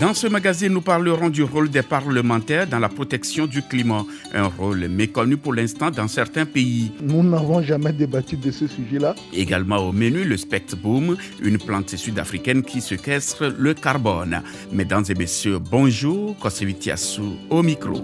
Dans ce magazine, nous parlerons du rôle des parlementaires dans la protection du climat, un rôle méconnu pour l'instant dans certains pays. Nous n'avons jamais débattu de ce sujet-là. Également au menu, le Boom, une plante sud-africaine qui séquestre le carbone. Mesdames et messieurs, bonjour, Kosevitiasu au micro.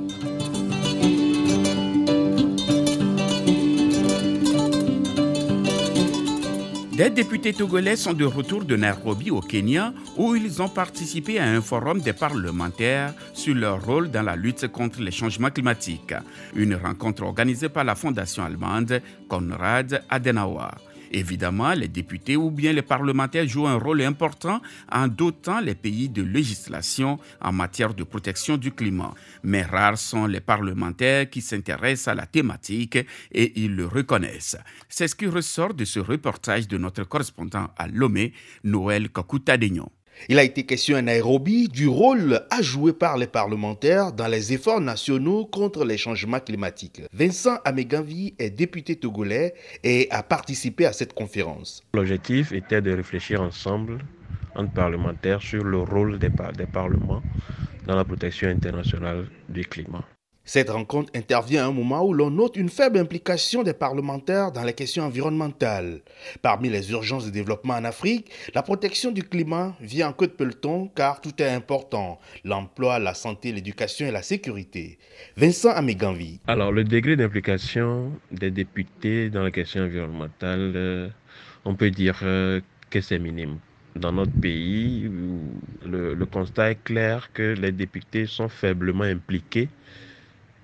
Des députés togolais sont de retour de Nairobi au Kenya où ils ont participé à un forum des parlementaires sur leur rôle dans la lutte contre les changements climatiques. Une rencontre organisée par la fondation allemande Konrad Adenauer. Évidemment, les députés ou bien les parlementaires jouent un rôle important en dotant les pays de législation en matière de protection du climat. Mais rares sont les parlementaires qui s'intéressent à la thématique et ils le reconnaissent. C'est ce qui ressort de ce reportage de notre correspondant à Lomé, Noël Kakutadegno. Il a été question à Nairobi du rôle à jouer par les parlementaires dans les efforts nationaux contre les changements climatiques. Vincent Ameganvi est député togolais et a participé à cette conférence. L'objectif était de réfléchir ensemble entre parlementaires sur le rôle des, des parlements dans la protection internationale du climat. Cette rencontre intervient à un moment où l'on note une faible implication des parlementaires dans les questions environnementales. Parmi les urgences de développement en Afrique, la protection du climat vient en queue peloton car tout est important. L'emploi, la santé, l'éducation et la sécurité. Vincent Améganvi. Alors le degré d'implication des députés dans la question environnementale, euh, on peut dire euh, que c'est minime dans notre pays, le, le, constat est clair que les députés sont faiblement impliqués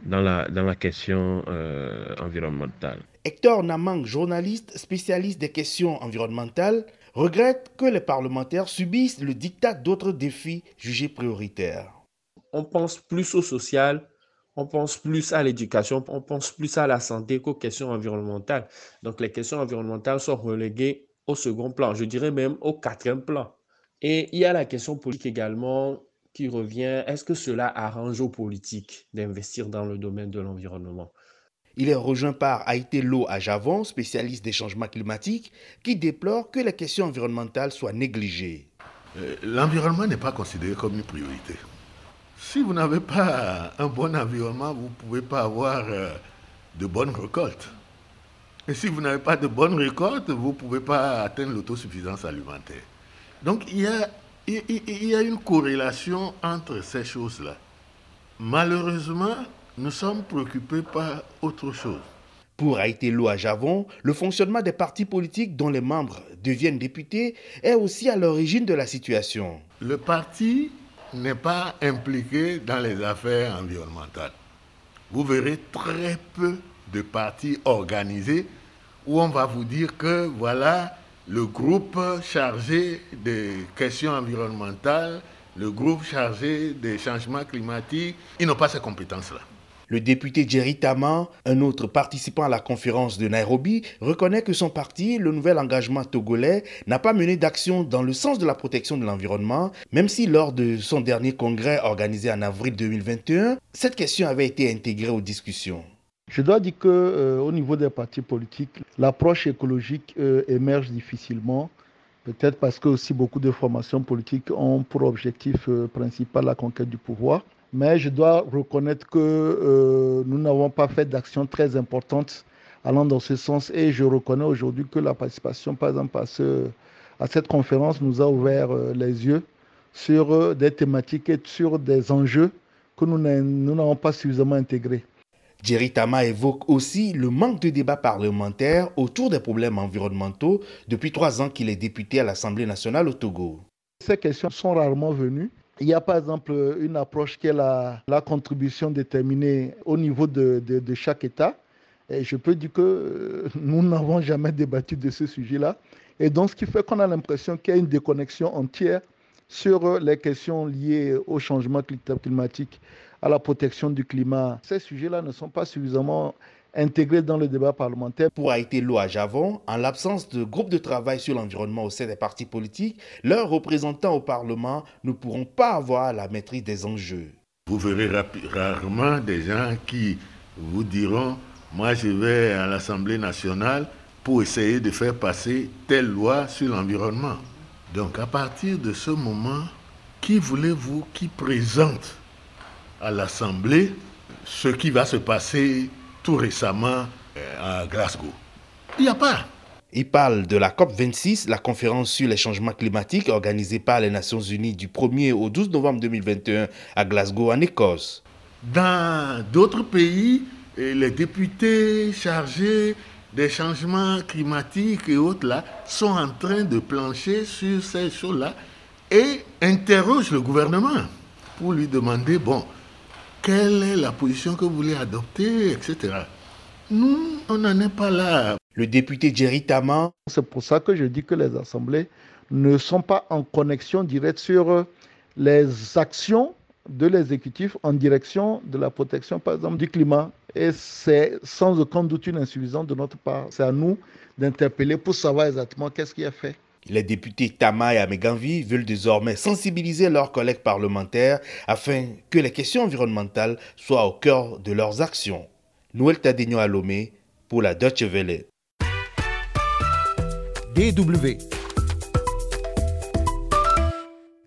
dans la, dans la question euh, environnementale. Hector Namang, journaliste spécialiste des questions environnementales, regrette que les parlementaires subissent le dictat d'autres défis jugés prioritaires. On pense plus au social, on pense plus à l'éducation, on pense plus à la santé qu'aux questions environnementales. Donc les questions environnementales sont reléguées au second plan, je dirais même au quatrième plan. Et il y a la question politique également qui revient, est-ce que cela arrange aux politiques d'investir dans le domaine de l'environnement? Il est rejoint par Haïté Lo à Javon, spécialiste des changements climatiques, qui déplore que les questions environnementales soient négligées. Euh, l'environnement n'est pas considéré comme une priorité. Si vous n'avez pas un bon environnement, vous ne pouvez pas avoir euh, de bonnes récoltes. Et si vous n'avez pas de bonnes récoltes, vous ne pouvez pas atteindre l'autosuffisance alimentaire. Donc il y a il y a une corrélation entre ces choses-là. Malheureusement, nous sommes préoccupés par autre chose. Pour Haïté à Javon, le fonctionnement des partis politiques dont les membres deviennent députés est aussi à l'origine de la situation. Le parti n'est pas impliqué dans les affaires environnementales. Vous verrez très peu de partis organisés où on va vous dire que voilà, le groupe chargé des questions environnementales, le groupe chargé des changements climatiques, ils n'ont pas ces compétences-là. Le député Jerry Tama, un autre participant à la conférence de Nairobi, reconnaît que son parti, le nouvel engagement togolais, n'a pas mené d'action dans le sens de la protection de l'environnement, même si lors de son dernier congrès organisé en avril 2021, cette question avait été intégrée aux discussions. Je dois dire qu'au euh, niveau des partis politiques, l'approche écologique euh, émerge difficilement. Peut-être parce que aussi beaucoup de formations politiques ont pour objectif euh, principal la conquête du pouvoir. Mais je dois reconnaître que nous n'avons pas fait d'actions très importantes allant dans ce sens. Et je reconnais aujourd'hui que la participation, par exemple, à cette conférence nous a ouvert les yeux sur des thématiques et sur des enjeux que nous n'avons pas suffisamment intégrés. Jerry Tama évoque aussi le manque de débat parlementaire autour des problèmes environnementaux depuis trois ans qu'il est député à l'Assemblée nationale au Togo. Ces questions sont rarement venues. Il y a par exemple une approche qui est la, contribution déterminée au niveau de, chaque État. Je peux dire que euh, nous n'avons jamais débattu de ce sujet-là. Et donc, ce qui fait qu'on a l'impression qu'il y a une déconnexion entière sur les questions liées au changement climatique à la protection du climat. Ces sujets-là ne sont pas suffisamment intégrés dans le débat parlementaire. Pour Haïti à Javon, en l'absence de groupe de travail sur l'environnement au sein des partis politiques, leurs représentants au Parlement ne pourront pas avoir la maîtrise des enjeux. Vous verrez rarement des gens qui vous diront, moi je vais à l'Assemblée nationale pour essayer de faire passer telle loi sur l'environnement. Donc à partir de ce moment, qui voulez-vous qui présente à l'Assemblée ce qui va se passer tout récemment euh, à Glasgow? Il n'y a pas. Il parle de la COP26, la conférence sur les changements climatiques organisée par les Nations Unies du 1er au 12 novembre 2021 à Glasgow, en Écosse. Dans d'autres pays, les députés chargés des changements climatiques et autres là sont en train de plancher sur ces choses-là et interrogent le gouvernement pour lui demander, bon, quelle est la position que vous voulez adopter, etc. Nous, on n'en est pas là. Le député Jerry. C'est pour ça que je dis que les assemblées ne sont pas en connexion directe sur les actions de l'exécutif en direction de la protection, par exemple, du climat. Et c'est sans aucun doute une insuffisance de notre part. C'est à nous d'interpeller pour savoir exactement qu'est-ce qui est fait. Les députés Tama et Ameganvi veulent désormais sensibiliser leurs collègues parlementaires afin que les questions environnementales soient au cœur de leurs actions. Noël Tadegno Alomé pour la Deutsche Welle. DW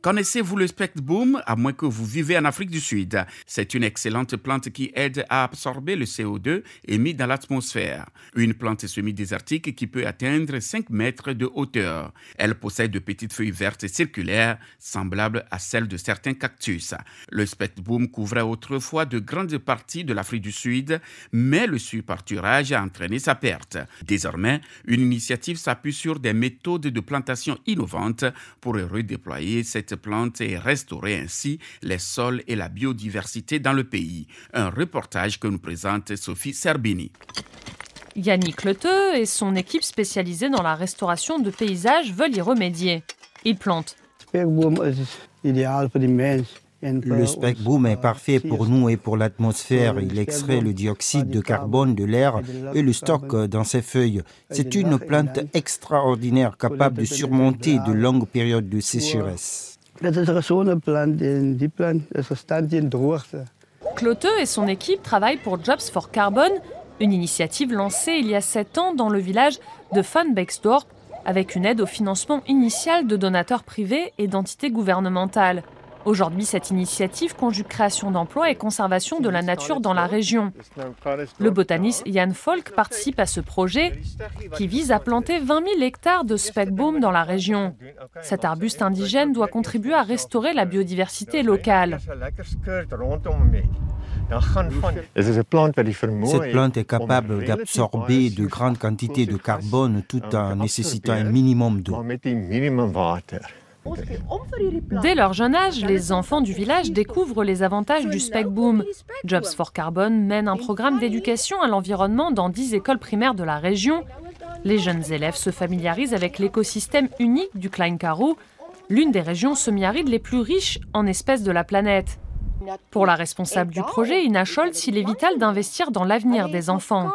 Connaissez-vous le boom à moins que vous vivez en Afrique du Sud? C'est une excellente plante qui aide à absorber le CO2 émis dans l'atmosphère. Une plante semi-désertique qui peut atteindre 5 mètres de hauteur. Elle possède de petites feuilles vertes circulaires, semblables à celles de certains cactus. Le boom couvrait autrefois de grandes parties de l'Afrique du Sud, mais le surparturage a entraîné sa perte. Désormais, une initiative s'appuie sur des méthodes de plantation innovantes pour redéployer cette plante et restaurer ainsi les sols et la biodiversité dans le pays. Un reportage que nous présente Sophie Serbini. Yannick Leteux et son équipe spécialisée dans la restauration de paysages veulent y remédier. Ils plantent. Le spec-boom est parfait pour nous et pour l'atmosphère. Il extrait le dioxyde de carbone de l'air et le stocke dans ses feuilles. C'est une plante extraordinaire capable de surmonter de longues périodes de sécheresse. Cloteux et son équipe travaillent pour Jobs for Carbon, une initiative lancée il y a sept ans dans le village de Van Bexdorp avec une aide au financement initial de donateurs privés et d'entités gouvernementales. Aujourd'hui, cette initiative conjugue création d'emplois et conservation de la nature dans la région. Le botaniste Jan Folk participe à ce projet qui vise à planter 20 000 hectares de spekboom dans la région. Cet arbuste indigène doit contribuer à restaurer la biodiversité locale. Cette plante est capable d'absorber de grandes quantités de carbone tout en nécessitant un minimum d'eau. Dès leur jeune âge, les enfants du village découvrent les avantages du spec boom. Jobs for Carbon mène un programme d'éducation à l'environnement dans 10 écoles primaires de la région. Les jeunes élèves se familiarisent avec l'écosystème unique du Klein Karoo, l'une des régions semi-arides les plus riches en espèces de la planète. Pour la responsable du projet, Ina Scholz, il est vital d'investir dans l'avenir des enfants.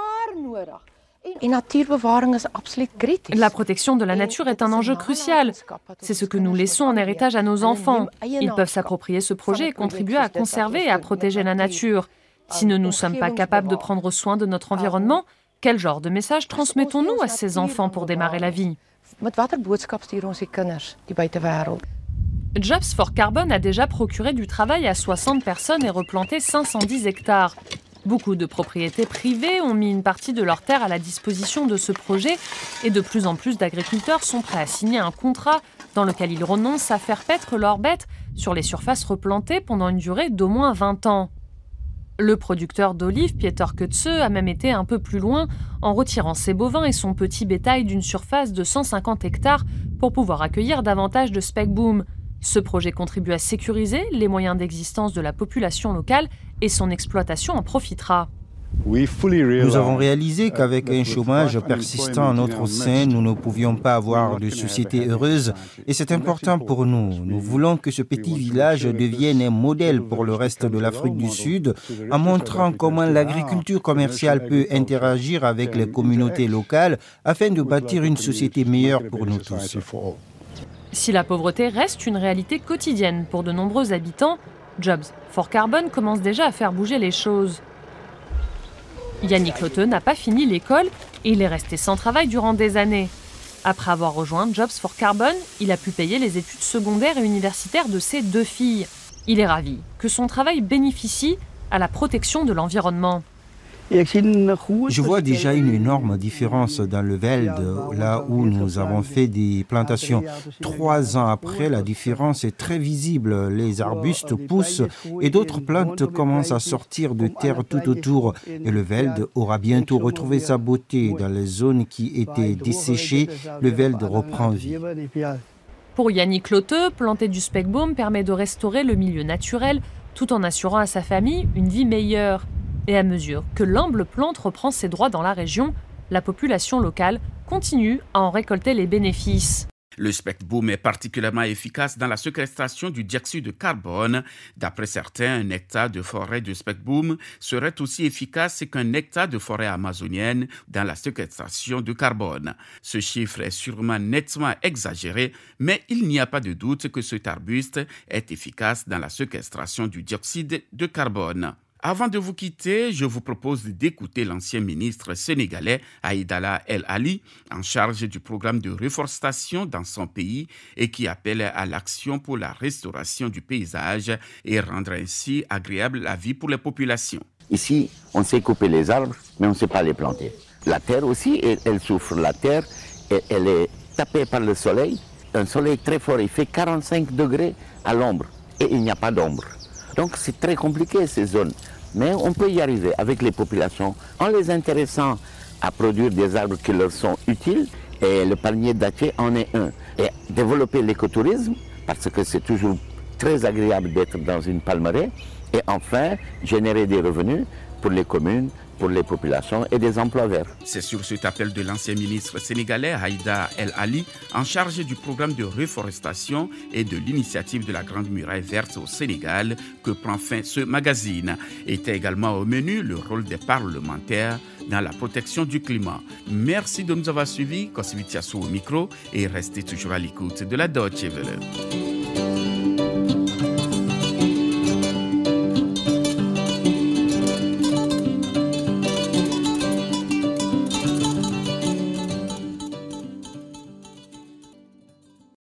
La protection de la nature est un enjeu crucial. C'est ce que nous laissons en héritage à nos enfants. Ils peuvent s'approprier ce projet et contribuer à conserver et à protéger la nature. Si nous ne sommes pas capables de prendre soin de notre environnement, quel genre de message transmettons-nous à ces enfants pour démarrer la vie? Jobs for Carbon a déjà procuré du travail à 60 personnes et replanté 510 hectares. Beaucoup de propriétés privées ont mis une partie de leurs terres à la disposition de ce projet et de plus en plus d'agriculteurs sont prêts à signer un contrat dans lequel ils renoncent à faire paître leurs bêtes sur les surfaces replantées pendant une durée d'au moins 20 ans. Le producteur d'olives, Pieter Kutze, a même été un peu plus loin en retirant ses bovins et son petit bétail d'une surface de 150 hectares pour pouvoir accueillir davantage de boom. Ce projet contribue à sécuriser les moyens d'existence de la population locale et son exploitation en profitera. Nous avons réalisé qu'avec un chômage persistant en notre sein, nous ne pouvions pas avoir de société heureuse et c'est important pour nous. Nous voulons que ce petit village devienne un modèle pour le reste de l'Afrique du Sud en montrant comment l'agriculture commerciale peut interagir avec les communautés locales afin de bâtir une société meilleure pour nous tous. Si la pauvreté reste une réalité quotidienne pour de nombreux habitants, Jobs for Carbon commence déjà à faire bouger les choses. Yannick Lotte n'a pas fini l'école et il est resté sans travail durant des années. Après avoir rejoint Jobs for Carbon, il a pu payer les études secondaires et universitaires de ses deux filles. Il est ravi que son travail bénéficie à la protection de l'environnement. Je vois déjà une énorme différence dans le Veld, là où nous avons fait des plantations. Trois ans après, la différence est très visible. Les arbustes poussent et d'autres plantes commencent à sortir de terre tout autour. Et le Veld aura bientôt retrouvé sa beauté. Dans les zones qui étaient desséchées, le Veld reprend vie. Pour Yannick Lotte, planter du speckbaum permet de restaurer le milieu naturel tout en assurant à sa famille une vie meilleure. Et à mesure que l'humble plante reprend ses droits dans la région, la population locale continue à en récolter les bénéfices. Le boom est particulièrement efficace dans la séquestration du dioxyde de carbone. D'après certains, un hectare de forêt de boom serait aussi efficace qu'un hectare de forêt amazonienne dans la séquestration de carbone. Ce chiffre est sûrement nettement exagéré, mais il n'y a pas de doute que cet arbuste est efficace dans la séquestration du dioxyde de carbone. Avant de vous quitter, je vous propose d'écouter l'ancien ministre sénégalais Aïdala El Ali, en charge du programme de reforestation dans son pays et qui appelle à l'action pour la restauration du paysage et rendre ainsi agréable la vie pour les populations. Ici, on sait couper les arbres, mais on ne sait pas les planter. La terre aussi, elle, souffre. La terre, elle est tapée par le soleil. Un soleil très fort, il fait 45 degrés à l'ombre et il n'y a pas d'ombre. Donc c'est très compliqué ces zones. Mais on peut y arriver avec les populations en les intéressant à produire des arbres qui leur sont utiles. Et le palmier dattier en est un. Et développer l'écotourisme, parce que c'est toujours très agréable d'être dans une palmeraie. Et enfin, générer des revenus pour les communes, pour les populations et des emplois verts. C'est sur cet appel de l'ancien ministre sénégalais Haïda El Ali, en charge du programme de reforestation et de l'initiative de la Grande Muraille Verte au Sénégal, que prend fin ce magazine. Était également au menu le rôle des parlementaires dans la protection du climat. Merci de nous avoir suivis, Kosivitiasu au micro, et restez toujours à l'écoute de la Deutsche Welle.